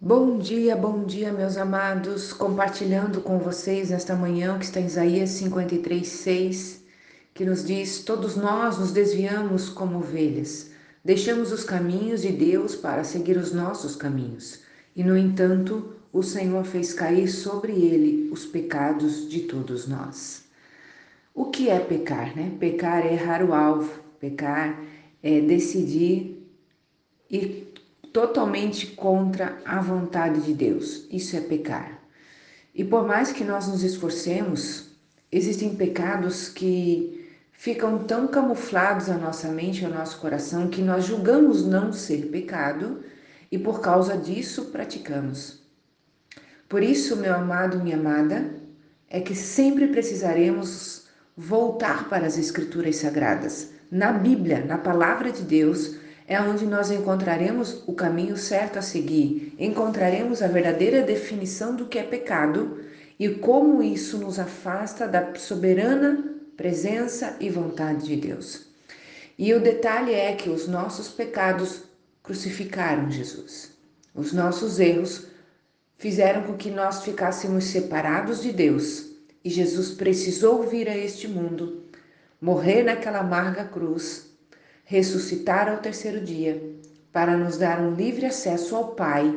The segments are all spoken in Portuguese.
Bom dia, bom dia, meus amados. Compartilhando com vocês nesta manhã que está em Isaías 53, 6, que nos diz: Todos nós nos desviamos como ovelhas, deixamos os caminhos de Deus para seguir os nossos caminhos. E, no entanto, o Senhor fez cair sobre ele os pecados de todos nós. O que é pecar, né? Pecar é errar o alvo, pecar é decidir ir totalmente contra a vontade de Deus. Isso é pecar. E por mais que nós nos esforcemos, existem pecados que ficam tão camuflados na nossa mente, no nosso coração, que nós julgamos não ser pecado e por causa disso praticamos. Por isso, meu amado, minha amada, é que sempre precisaremos voltar para as Escrituras Sagradas, na Bíblia, na Palavra de Deus é onde nós encontraremos o caminho certo a seguir, encontraremos a verdadeira definição do que é pecado e como isso nos afasta da soberana presença e vontade de Deus. E o detalhe é que os nossos pecados crucificaram Jesus. Os nossos erros fizeram com que nós ficássemos separados de Deus e Jesus precisou vir a este mundo, morrer naquela amarga cruz ressuscitar ao terceiro dia, para nos dar um livre acesso ao Pai,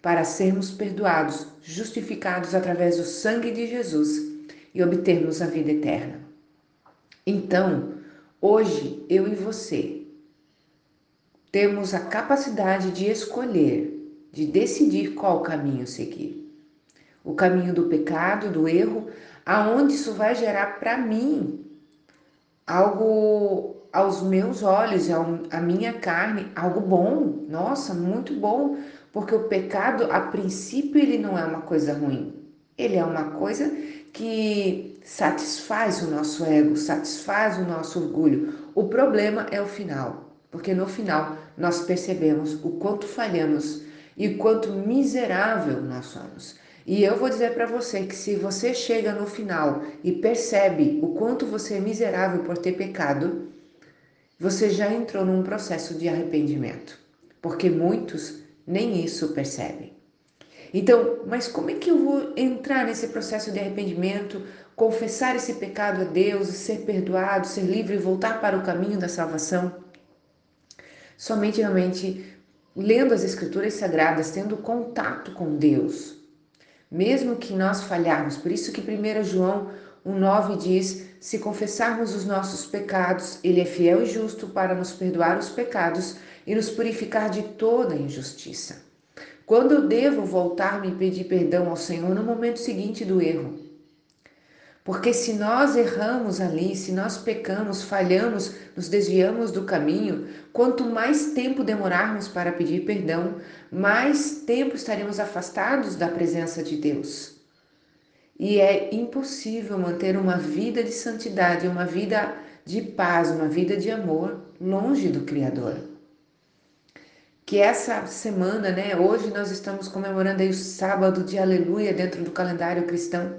para sermos perdoados, justificados através do sangue de Jesus e obtermos a vida eterna. Então, hoje eu e você temos a capacidade de escolher, de decidir qual caminho seguir. O caminho do pecado, do erro, aonde isso vai gerar para mim algo aos meus olhos, à minha carne, algo bom, nossa, muito bom, porque o pecado, a princípio, ele não é uma coisa ruim, ele é uma coisa que satisfaz o nosso ego, satisfaz o nosso orgulho. O problema é o final, porque no final nós percebemos o quanto falhamos e o quanto miserável nós somos. E eu vou dizer para você que se você chega no final e percebe o quanto você é miserável por ter pecado, você já entrou num processo de arrependimento, porque muitos nem isso percebem. Então, mas como é que eu vou entrar nesse processo de arrependimento, confessar esse pecado a Deus, ser perdoado, ser livre e voltar para o caminho da salvação? Somente realmente lendo as escrituras sagradas, tendo contato com Deus. Mesmo que nós falharmos, por isso que 1 João 1,9 diz: Se confessarmos os nossos pecados, Ele é fiel e justo para nos perdoar os pecados e nos purificar de toda injustiça. Quando eu devo voltar-me e pedir perdão ao Senhor no momento seguinte do erro? Porque se nós erramos ali, se nós pecamos, falhamos, nos desviamos do caminho, quanto mais tempo demorarmos para pedir perdão, mais tempo estaremos afastados da presença de Deus. E é impossível manter uma vida de santidade, uma vida de paz, uma vida de amor longe do Criador. Que essa semana, né, hoje nós estamos comemorando aí o sábado de aleluia dentro do calendário cristão,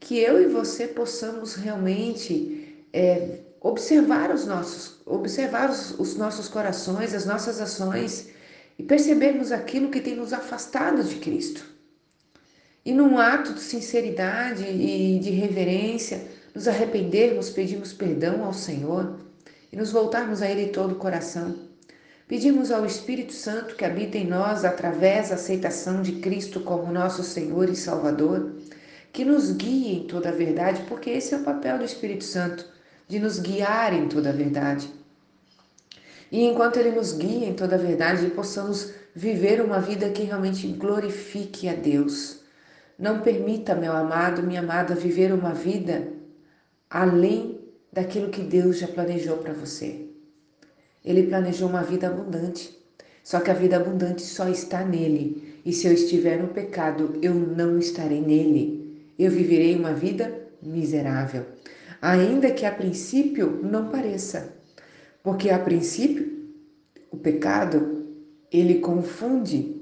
que eu e você possamos realmente é, observar os nossos, observar os, os nossos corações, as nossas ações e percebermos aquilo que tem nos afastado de Cristo e num ato de sinceridade e de reverência, nos arrependermos, pedimos perdão ao Senhor e nos voltarmos a Ele todo o coração. Pedimos ao Espírito Santo que habita em nós através da aceitação de Cristo como nosso Senhor e Salvador, que nos guie em toda a verdade, porque esse é o papel do Espírito Santo, de nos guiar em toda a verdade. E enquanto Ele nos guia em toda a verdade, possamos viver uma vida que realmente glorifique a Deus não permita, meu amado, minha amada, viver uma vida além daquilo que Deus já planejou para você. Ele planejou uma vida abundante. Só que a vida abundante só está nele. E se eu estiver no pecado, eu não estarei nele. Eu viverei uma vida miserável. Ainda que a princípio não pareça. Porque a princípio, o pecado, ele confunde.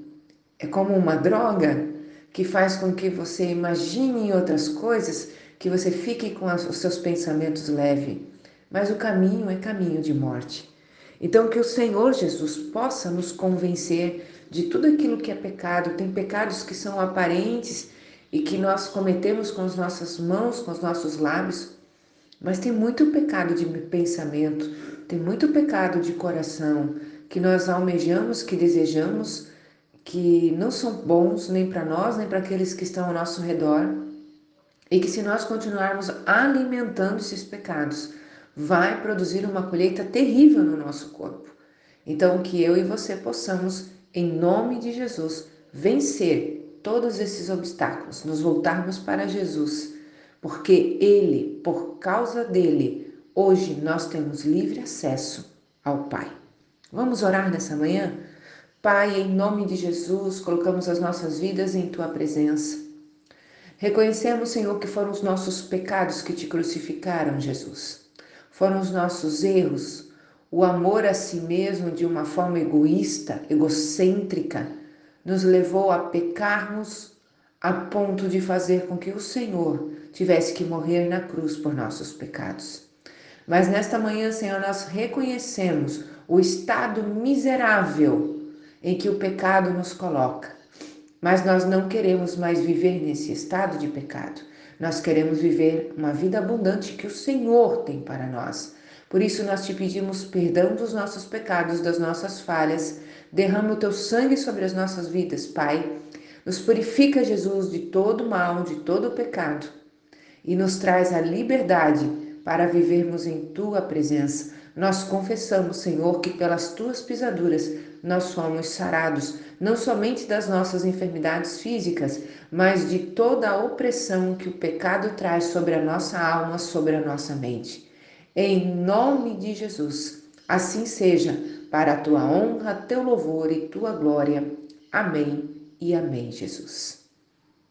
É como uma droga que faz com que você imagine outras coisas, que você fique com os seus pensamentos leve. Mas o caminho é caminho de morte. Então, que o Senhor Jesus possa nos convencer de tudo aquilo que é pecado. Tem pecados que são aparentes e que nós cometemos com as nossas mãos, com os nossos lábios, mas tem muito pecado de pensamento, tem muito pecado de coração que nós almejamos, que desejamos, que não são bons nem para nós, nem para aqueles que estão ao nosso redor. E que se nós continuarmos alimentando esses pecados, vai produzir uma colheita terrível no nosso corpo. Então, que eu e você possamos, em nome de Jesus, vencer todos esses obstáculos, nos voltarmos para Jesus, porque Ele, por causa dele, hoje nós temos livre acesso ao Pai. Vamos orar nessa manhã? Pai, em nome de Jesus, colocamos as nossas vidas em Tua presença. Reconhecemos, Senhor, que foram os nossos pecados que te crucificaram, Jesus. Foram os nossos erros, o amor a si mesmo de uma forma egoísta, egocêntrica, nos levou a pecarmos a ponto de fazer com que o Senhor tivesse que morrer na cruz por nossos pecados. Mas nesta manhã, Senhor, nós reconhecemos o estado miserável em que o pecado nos coloca. Mas nós não queremos mais viver nesse estado de pecado. Nós queremos viver uma vida abundante que o Senhor tem para nós. Por isso nós te pedimos perdão dos nossos pecados, das nossas falhas. Derrama o teu sangue sobre as nossas vidas, Pai. Nos purifica, Jesus, de todo mal, de todo pecado e nos traz a liberdade para vivermos em tua presença. Nós confessamos, Senhor, que pelas tuas pisaduras nós somos sarados, não somente das nossas enfermidades físicas, mas de toda a opressão que o pecado traz sobre a nossa alma, sobre a nossa mente. Em nome de Jesus. Assim seja, para a tua honra, teu louvor e tua glória. Amém e amém, Jesus.